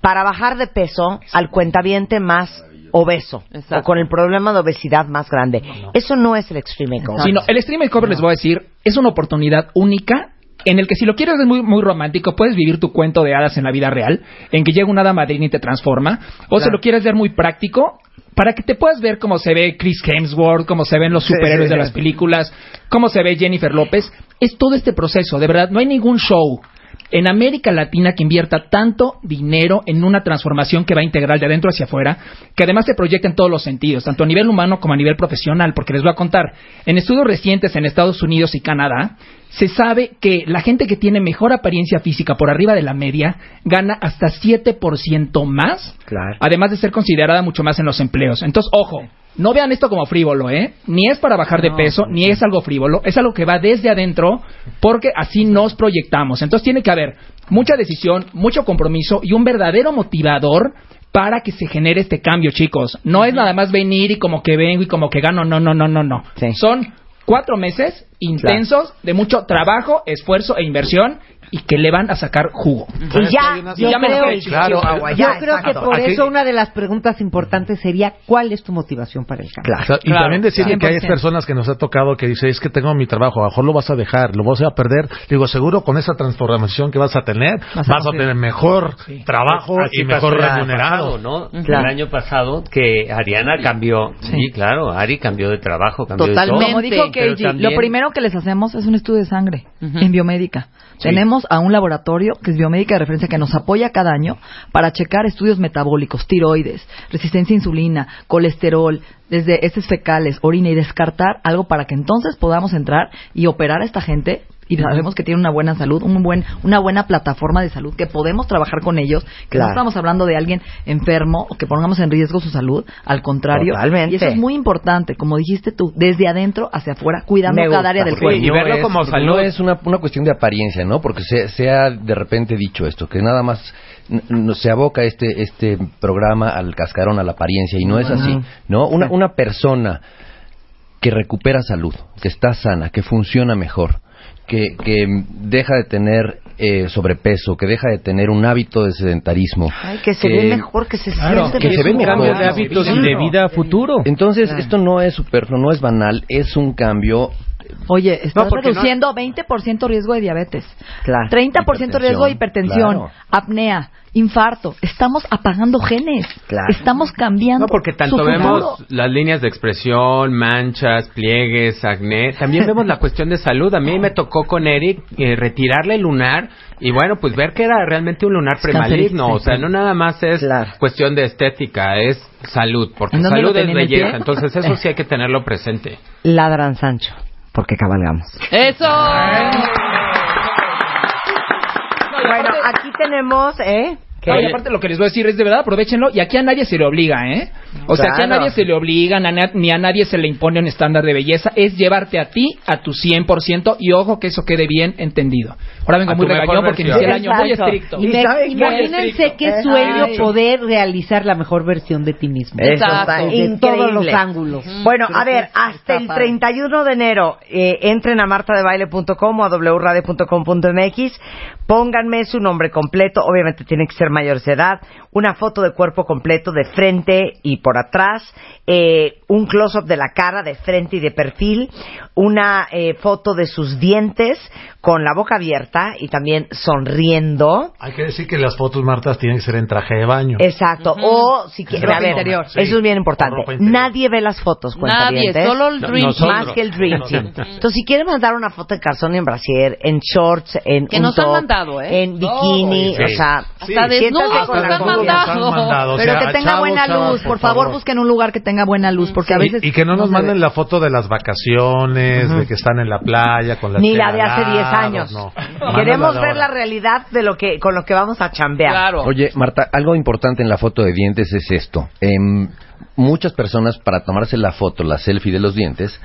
para bajar de peso al cuentaviente más obeso Exacto. o con el problema de obesidad más grande. Eso no es el Extreme Makeover. Sino, el stream makeover les voy a decir, es una oportunidad única en el que si lo quieres es muy, muy romántico, puedes vivir tu cuento de hadas en la vida real, en que llega una hada madrina y te transforma, o si lo quieres ver muy práctico, para que te puedas ver cómo se ve Chris Hemsworth, cómo se ven los superhéroes de las películas, cómo se ve Jennifer López, es todo este proceso, de verdad, no hay ningún show en América Latina que invierta tanto dinero en una transformación que va integral de adentro hacia afuera, que además se proyecta en todos los sentidos, tanto a nivel humano como a nivel profesional, porque les voy a contar, en estudios recientes en Estados Unidos y Canadá, se sabe que la gente que tiene mejor apariencia física por arriba de la media gana hasta 7% más, Claro. además de ser considerada mucho más en los empleos. Entonces, ojo, no vean esto como frívolo, ¿eh? Ni es para bajar de peso, ni es algo frívolo, es algo que va desde adentro, porque así nos proyectamos. Entonces tiene que haber mucha decisión, mucho compromiso y un verdadero motivador para que se genere este cambio, chicos. No es nada más venir y como que vengo y como que gano, no, no, no, no, no. Sí. Son cuatro meses intensos de mucho trabajo, esfuerzo e inversión y que le van a sacar jugo. Y ya, yo creo, que por Aquí- eso una de las preguntas importantes sería ¿cuál es tu motivación para el cambio? O sea, y Claro, también decirle que hay 100%. personas que nos ha tocado que dice, es que tengo mi trabajo, a lo mejor lo vas a dejar, lo vas a perder. Digo, seguro con esa transformación que vas a tener, vas, a tener mejor trabajo Así y mejor el año remunerado. pasado, ¿no? Claro. El año pasado que Ariana cambió, sí, claro, Ari cambió de trabajo, cambió Totalmente. de todo. Como dijo también- lo primero que les hacemos es un estudio de sangre en biomédica. Tenemos a un laboratorio que es biomédica de referencia que nos apoya cada año para checar estudios metabólicos, tiroides, resistencia a insulina, colesterol, desde heces fecales, orina y descartar algo para que entonces podamos entrar y operar a esta gente y sabemos que tiene una buena salud, un buen, una buena plataforma de salud, que podemos trabajar con ellos, que Claro. no estamos hablando de alguien enfermo o que pongamos en riesgo su salud, al contrario. Totalmente. Y eso es muy importante, como dijiste tú, desde adentro hacia afuera, cuidando cada área del cuerpo. y verlo es- como porque salud. No es una, una cuestión de apariencia, ¿no? Porque se, se ha de repente dicho esto, que nada más se aboca este, este programa al cascarón, a la apariencia, y no es así, ¿no? Una, una persona que recupera salud, que está sana, que funciona mejor, que, que deja de tener eh, sobrepeso, que deja de tener un hábito de sedentarismo. Ay, que se ve mejor, que se siente que se mejor. ve mejor. cambio de hábitos y de vida a futuro. Entonces, esto no es superfluo, no es banal, es un cambio Oye, estás no- reduciendo 20% riesgo de diabetes, Claro. 30% riesgo de hipertensión, Claro. apnea, infarto. Estamos apagando genes. Claro. Estamos cambiando No, porque su tanto futuro. vemos las líneas de expresión, manchas, pliegues, acné, también vemos la cuestión de salud. A mí me tocó con Eric eh, retirarle el lunar y bueno, pues ver que era realmente un lunar premaligno. O sea, no nada más es cuestión de estética, es salud, porque ¿En dónde salud es belleza. Entonces eso sí <laughs> hay que tenerlo presente. Ladran Sancho, porque cabalgamos. ¡Eso! Bueno, aquí tenemos, ¿eh? Y aparte lo que les voy a decir es de verdad, aprovechenlo. Y aquí a nadie se le obliga, ¿eh? O sea, aquí a nadie se le obliga, ni a nadie se le impone un estándar de belleza. Es llevarte a ti a tu 100% y ojo que eso quede bien entendido. Ahora vengo A muy regañón porque inicié el año muy estricto. Y me- ¿saben qué? imagínense qué Ay. sueño poder realizar la mejor versión de ti mismo. Eso está increíble. todos los ángulos. Bueno, Creo a ver, hasta el padre. 31 de enero, eh, entren a martadebaile.com o a wradio.com.mx, pónganme su nombre completo, obviamente tienen que ser mayores de edad, una foto de cuerpo completo de frente y por atrás, eh, un close-up de la cara de frente y de perfil, una eh, foto de sus dientes con la boca abierta y también sonriendo. Hay que decir que las fotos, Marta, tienen que ser en traje de baño. Exacto. O si quieres, a ver, interior. eso es bien importante. Nadie ve las fotos, Nadie, solo el Dream Más Team. que el Dream Team. Entonces, si quieren mandar una foto en calzón y en brasier, en shorts, en Que un nos han top, mandado, ¿eh? en bikini, Sí. o sea, Hasta siéntate desnudos con nos la han mandado. Pero que tenga buena luz, por, favor, busquen un lugar que tenga buena luz, porque a Y- veces y, que no nos manden ve. la foto de las vacaciones, de que están en la playa con las Ni la de hace 10 años. No. <laughs> Queremos ver la realidad de lo que con lo que vamos a chambear. Oye, Marta, algo importante en la foto de dientes es esto. Em, muchas personas, para tomarse la foto, la selfie de los dientes,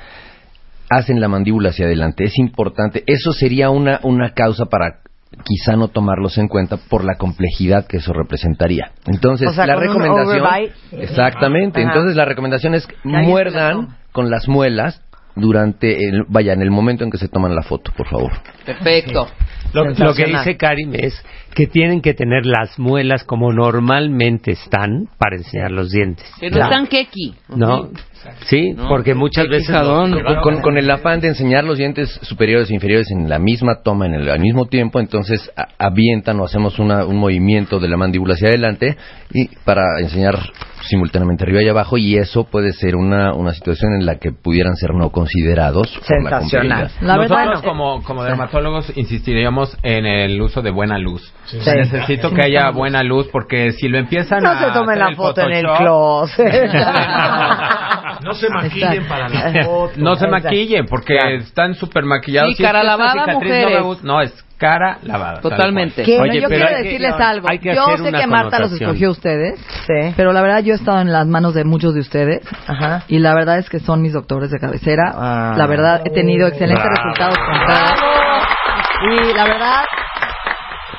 hacen la mandíbula hacia adelante. Es importante. Eso sería una, una causa para quizá no tomarlos en cuenta por la complejidad que eso representaría. Entonces, O sea, la recomendación... Exactamente. Ajá. Entonces, la recomendación es muerdan con las muelas durante el, vaya, en el momento en que se toman la foto, por favor. Perfecto. Lo, lo que dice Karim es que tienen que tener las muelas como normalmente están para enseñar los dientes. Que no están keki. ¿No? Sí, porque muchas veces... Con, con- con el afán de enseñar los dientes superiores e inferiores en la misma toma, en el al mismo tiempo, entonces a- avientan o hacemos una- un movimiento de la mandíbula hacia adelante y para enseñar simultáneamente arriba y abajo y eso puede ser una, una situación en la que pudieran ser no considerados. por la Sensacional. complejidad. Nosotros como, como dermatólogos insistiríamos en el uso de buena luz. Sí. Necesito que haya buena luz porque si lo empiezan No a se tomen la foto en el closet. <laughs> <laughs> No se maquillen para la <laughs> foto. No se maquillen porque están súper maquillados. Sí, cara lavada, mujeres. no, es cara lavada. tal Totalmente. Oye, yo pero quiero decirles algo. yo sé que Marta los escogió a ustedes, Sí. pero la verdad yo he estado en las manos de muchos de ustedes Ajá. y la verdad es que son mis doctores de cabecera. Ah. La verdad he tenido excelentes Bravo. resultados con todos. Y la verdad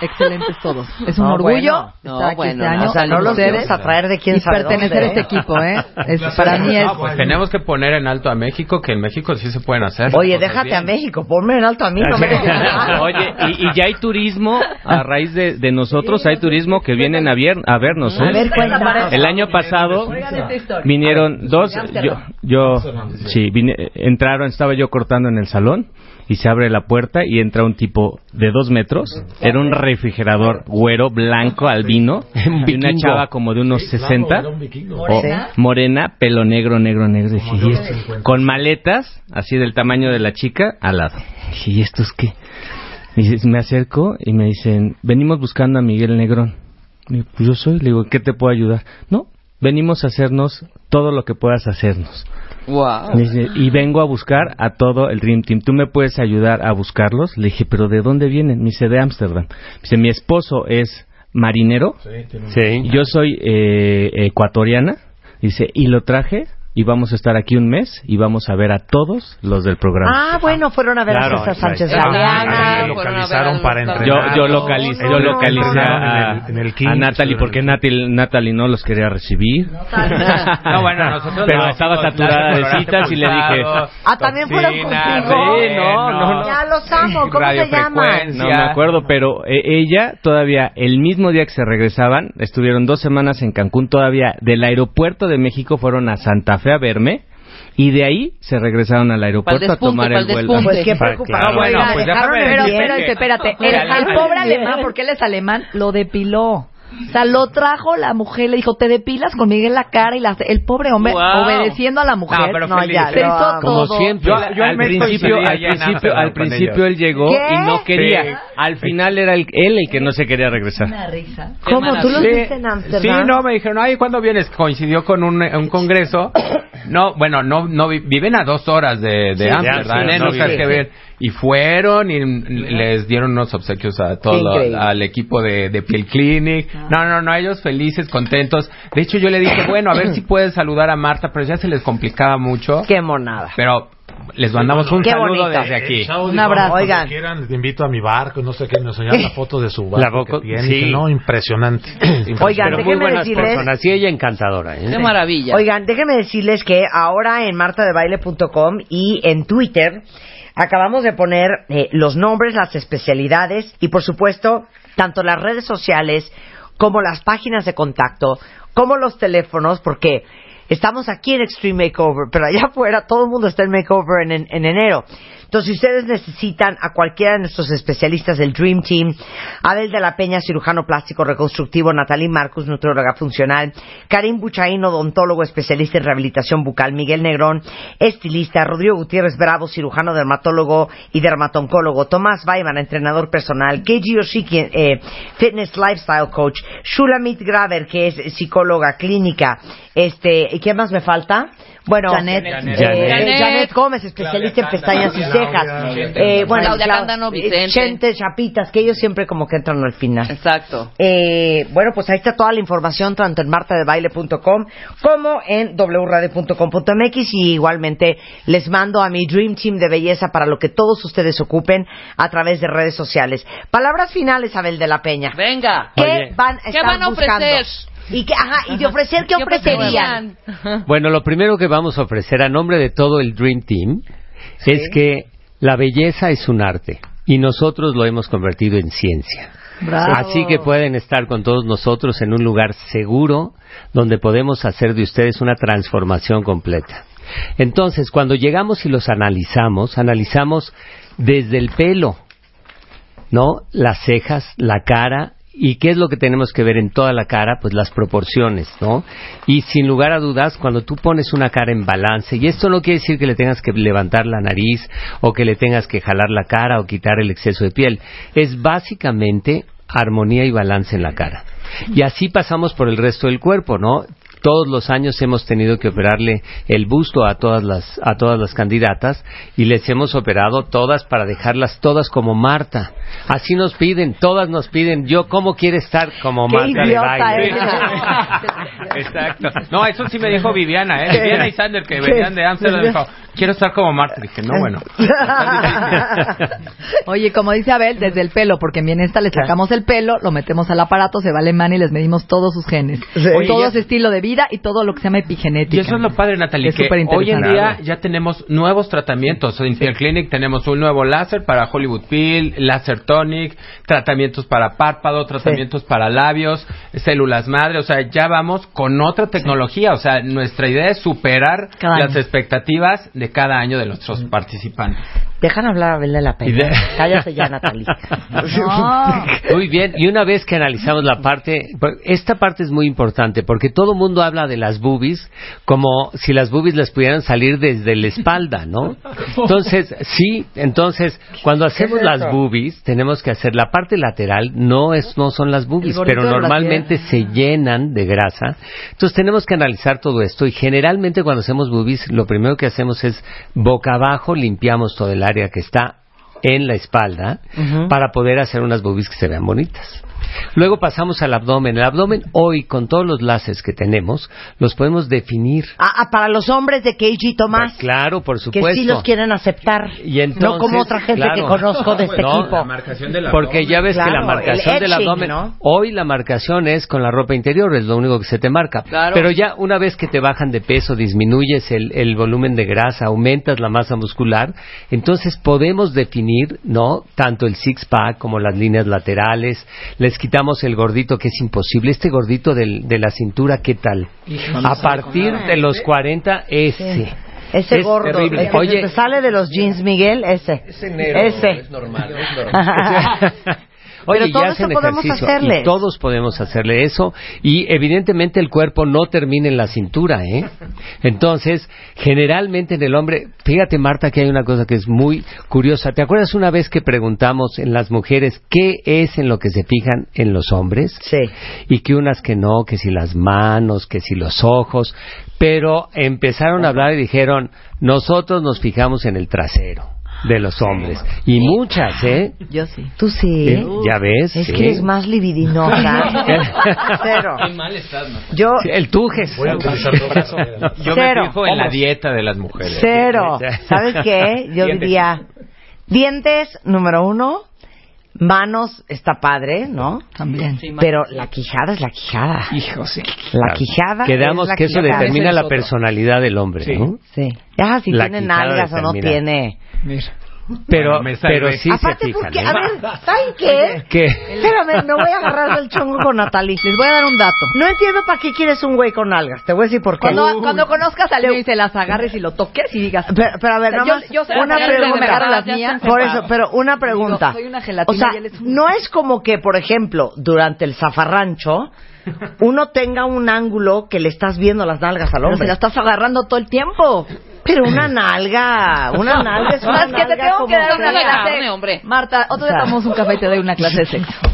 excelentes todos. <laughs> Es un No, orgullo bueno. estar No, aquí bueno, este año O sea, no los ustedes a traer de quién y sabe pertenecer dónde, a este ¿eh? equipo, ¿eh? <laughs> Es, para mí es No, pues tenemos que poner en alto a México, que en México sí se pueden hacer. Oye, déjate bien. a México, ponme en alto a mí, no me. <laughs> Oye, y, y ya hay turismo a raíz de, de nosotros, hay turismo que vienen a, vier- a vernos. ¿eh? A ver. El año pasado vinieron dos, yo, yo, sí, vine- entraron, estaba yo cortando en el salón y se abre la puerta y entra un tipo de dos metros, era un refrigerador güero, blanco, albino, <laughs> y una chava como de unos 60, o- Morena. morena, pelo negro, negro, negro, dije, "¿Y esto?". con maletas, así del tamaño de la chica, al lado. Dije, ¿y esto es qué? Y me acerco y me dicen, venimos buscando a Miguel Negrón. Y pues yo soy, le digo, ¿qué te puedo ayudar? No, venimos a hacernos todo lo que puedas hacernos. Wow. Me dice, y vengo a buscar a todo el Dream Team. ¿Tú me puedes ayudar a buscarlos? Le dije, ¿pero de dónde vienen? Me dice, de Ámsterdam. Dice, mi esposo es marinero. Sí. Yo soy eh, ecuatoriana. Dice, y lo traje y vamos a estar aquí un mes y vamos a ver a todos los del programa. Ah, bueno, fueron a ver Claro, a César Sánchez. Galeana. Ah, localizaron para Yo, entrenar. yo localicé, yo no, localicé no. a, En el- en el a Natalie porque. Natalie, Natalie no los quería recibir. No, bueno, nosotros Pero no, estaba saturada de citas y le dije, Ah, también fueron contigo. Sí, no, no, no. Ya los amo, ¿cómo se llaman? radiofrecuencia. No me acuerdo, pero eh, ella todavía, el mismo día que se regresaban, estuvieron dos semanas en Cancún, todavía del aeropuerto de México fueron a Santa Fe a verme Y de ahí se regresaron al aeropuerto a despunte, tomar pa'l el vuelo. despunte. Pues qué Para- preocupado. claro. Bueno, Bueno, pues el Pero espérate, espérate. El, el- pobre alemán, porque él es alemán, lo depiló. O sea, lo trajo la mujer, le dijo, te depilas conmigo en la cara y la, el pobre hombre Wow. obedeciendo a la mujer. No, pero no, feliz, ya, se hizo Como todo. siempre, Yo- yo al principio, al principio, al con principio él llegó ¿Qué? y no quería. Sí. Al final era el- él el que no se quería regresar. Una risa. ¿Cómo? ¿Tú los Sí, viste en Amsterdam? Sí, no, me dijeron, ay, ¿cuándo vienes? Coincidió con un, un congreso. <coughs> No, bueno, no, no vi- viven a dos horas de, de Sí, Amsterdam, ¿eh? No ver. Y fueron y les dieron unos obsequios a todo, al equipo de, de Piel Clinic. No, no, no, ellos felices, contentos. De hecho, yo le dije, bueno, a ver si puedes saludar a Marta, pero ya se les complicaba mucho. Qué monada. Pero les mandamos un Qué saludo bonito. desde aquí. Un abrazo. Oigan. quieran, les invito a mi barco, no sé qué, me enseñaron la foto de su barco La boca- que tiene. sí. No, impresionante. <clears throat> Oigan, Pero muy buenas decirles- personas. Y ella encantadora. ¿eh? Qué maravilla. Oigan, déjenme decirles que ahora en martadebaile.com y en Twitter acabamos de poner eh, los nombres, las especialidades y por supuesto tanto las redes sociales como las páginas de contacto, como los teléfonos, porque estamos aquí en Extreme Makeover, pero allá afuera todo el mundo está en Makeover en, en- en enero. Entonces, si ustedes necesitan a cualquiera de nuestros especialistas del Dream Team, Abel de la Peña, cirujano plástico reconstructivo, Natalie Marcus, nutrióloga funcional, Karim Buchaín, odontólogo especialista en rehabilitación bucal, Miguel Negrón, estilista, Rodrigo Gutiérrez Bravo, cirujano dermatólogo y dermatoncólogo, Tomás Baiman, entrenador personal, Keiji Yoshiki, eh, fitness lifestyle coach, Shulamit Graver, que es psicóloga clínica, este, ¿y qué más me falta? Bueno, Janet. eh, Janet. eh, Janet Gómez, especialista en pestañas y cejas. Claudia. Eh, bueno, Claudia Clau- Cándano, Vicente. Chente, Chapitas, que ellos siempre como que entran al final. Exacto. Eh, bueno, pues ahí está toda la información, tanto en martadebaile.com como en wradio.com.mx y igualmente les mando a mi Dream Team de belleza para lo que todos ustedes ocupen a través de redes sociales. Palabras finales, Abel de la Peña. Venga. ¿Qué Oye. van a ¿Qué estar van a buscando? Y, que, ajá, y de ofrecer, ¿qué, ofrecerían? Bueno, lo primero que vamos a ofrecer a nombre de todo el Dream Team es que la belleza es un arte y nosotros lo hemos convertido en ciencia. Bravo. Así que pueden estar con todos nosotros en un lugar seguro donde podemos hacer de ustedes una transformación completa. Entonces, cuando llegamos y los analizamos, analizamos desde el pelo, ¿no? Las cejas, la cara. ¿Y qué es lo que tenemos que ver en toda la cara? Pues las proporciones, ¿no? Y sin lugar a dudas, cuando tú pones una cara en balance, y esto no quiere decir que le tengas que levantar la nariz o que le tengas que jalar la cara o quitar el exceso de piel, es básicamente armonía y balance en la cara. Y así pasamos por el resto del cuerpo, ¿no? Todos los años hemos tenido que operarle el busto a todas las a todas las candidatas y les hemos operado todas para dejarlas todas como Marta. Así nos piden, todas nos piden, yo cómo quiere estar como Qué Marta de baile. <laughs> Exacto. No, eso sí me dijo Viviana, ¿eh? Viviana y Sander, que venían de Amsterdam, dijo, quiero estar como Marta. Dije, no, bueno. <laughs> Oye, como dice Abel, desde el pelo, porque en Bienesta le sacamos el pelo, lo metemos al aparato, se va alemán y les medimos todos sus genes. Oye, todo ya- su estilo de vida y todo lo que se llama epigenética. Y eso es lo padre, Natalie, que hoy en día ya tenemos nuevos tratamientos. En Peer Clinic tenemos un nuevo láser para Hollywood Peel, láser tonic, tratamientos para párpado, tratamientos para labios, células madre. O sea, ya vamos con otra tecnología. O sea, nuestra idea es superar Cada las año. expectativas de cada año de nuestros participantes. Dejan hablar a Abel de la Peña. de- <laughs> Cállate ya, Natalie. Muy bien, y una vez que analizamos la parte, pues, esta parte es muy importante porque todo el mundo habla de las boobies como si las boobies les pudieran salir desde la espalda, ¿no? Entonces, sí, entonces cuando hacemos es las boobies tenemos que hacer la parte lateral, no es no son las boobies, pero de normalmente se llenan de grasa. Entonces tenemos que analizar todo esto y generalmente cuando hacemos boobies lo primero que hacemos es boca abajo limpiamos todo el área que está en la espalda para poder hacer unas boobies que se vean bonitas. Luego pasamos al abdomen. El abdomen hoy, con todos los láseres que tenemos, los podemos definir. Ah, ah, para los hombres de KG Tomás, Pues claro, por que supuesto. sí los quieren aceptar. Y entonces, no como otra gente claro. que conozco de este No, equipo. marcación del Porque ya ves que la marcación el del abdomen, ¿no? hoy la marcación es con la ropa interior, es lo único que se te marca. Claro. Pero ya una vez que te bajan de peso, disminuyes el, el volumen de grasa, aumentas la masa muscular, entonces podemos definir, ¿no? Tanto el six-pack como las líneas laterales, les quitamos el gordito que es imposible. Este gordito del- de la cintura, ¿qué tal? A partir de los 40, ese. Ese Es gordo, terrible. el que Oye, te sale de los jeans, Miguel, ese. Ese negro, Ese. es normal, es normal. <laughs> Oye, Pero ya todo hacen eso podemos ejercicio, hacerle. y todos podemos hacerle eso y evidentemente el cuerpo no termina en la cintura, ¿eh? Entonces, generalmente en el hombre, fíjate Marta que hay una cosa que es muy curiosa. ¿Te acuerdas una vez que preguntamos en las mujeres qué es en lo que se fijan en los hombres? Sí. Y que unas que no, que si las manos, que si los ojos, pero empezaron a hablar y dijeron, nosotros nos fijamos en el trasero de los hombres. Y muchas, ¿eh? Yo sí. Tú sí. Eh, Ya ves. Es sí. que eres más libidinosa. <laughs> Cero. Yo, Sí, El tujes. Voy a utilizar tu brazo. <laughs> Yo Cero. me fijo en la dieta de las mujeres. cero. <laughs> ¿Sabes qué? Yo Dientes. diría, dientes, número uno. Manos, está padre, ¿no? También. Pero la quijada es la quijada. Hijo, sí. La quijada Quedamos es la que eso quijada. determina la otro. personalidad del hombre, Sí. ¿no? Sí. Ya, si La tiene quijada nalgas o no tiene. Mira. Pero, Bueno, pero sí Aparte, se fijan. porque, ¿eh? a ver, ¿saben qué? ¿Qué? Espérame, me voy a agarrar del chongo con Natalie. Les voy a dar un dato. No entiendo para qué quieres un güey con nalgas. Te voy a decir por qué. Cuando, cuando conozcas a Leo y se las agarres y lo toques y digas... Pero, pero a ver, O sea, nada más, yo- yo sé una pregunta. me agarro las mías. Por eso, pero una pregunta. Digo, soy una gelatina o sea, y él es un- no es como que, por ejemplo, durante el zafarrancho, uno tenga un ángulo que le estás viendo las nalgas al Pero hombre. si la estás agarrando todo el tiempo. Pero una nalga, una nalga es una ¿Sabes qué? Te nalga tengo como que dar una sea. clase. Carne, hombre. Marta, otro O sea. día tomamos un café y te doy una clase de sexo. <laughs>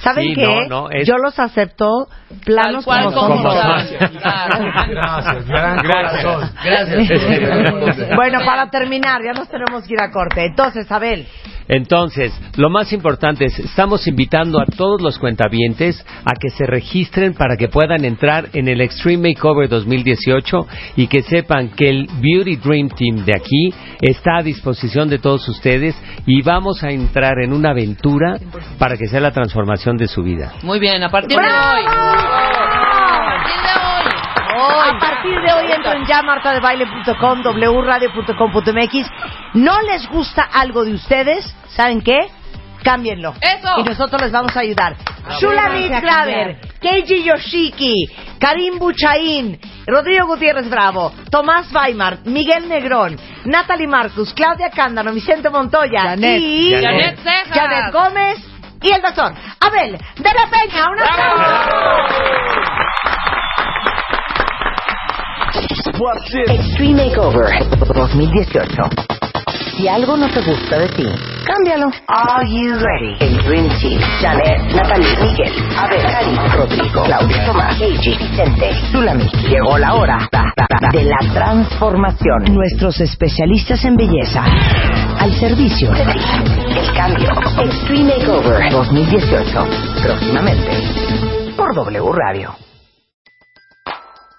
¿Saben Sí, qué? no, no, es- Yo los acepto planos Tal cual como son. como todos. son. Claro. Gracias, gran corazón. Gracias. <laughs> Bueno, para terminar, ya nos tenemos que ir a corte. Entonces, Abel, Entonces, lo más importante es, estamos invitando a todos los cuentavientes a que se registren para que puedan entrar en el Extreme Makeover 2018 y que sepan que el Beauty Dream Team de aquí está a disposición de todos ustedes y vamos a entrar en una aventura para que sea la transformación de su vida. Muy bien, a partir de hoy. A partir de hoy. A partir de hoy entren ya martadebaile.com, wradio.com.mx. ¿No les gusta algo de ustedes? ¿Saben qué? Cámbienlo. Eso. Y nosotros les vamos a ayudar. Shulamit Graver, Keiji Yoshiki, Karim Buchaín, Rodrigo Gutiérrez Bravo, Tomás Weimar, Miguel Negrón, Natalie Marcus, Claudia Cándano, Vicente Montoya Janet. y Janet Cejas. Janet Gómez y el doctor Abel de la Peña. ¡Un aplauso! Extreme Makeover 2018. Si algo no te gusta de ti, cámbialo. Are you ready? El Dream Team. Janet, Natalie, Miguel, Abel, Karim, Rodrigo, Claudia, Tomás, Keiji, Vicente, Zulami. Llegó la hora de la transformación. Nuestros especialistas en belleza al servicio de ti. El cambio. Extreme Makeover 2018. Próximamente. Por W Radio.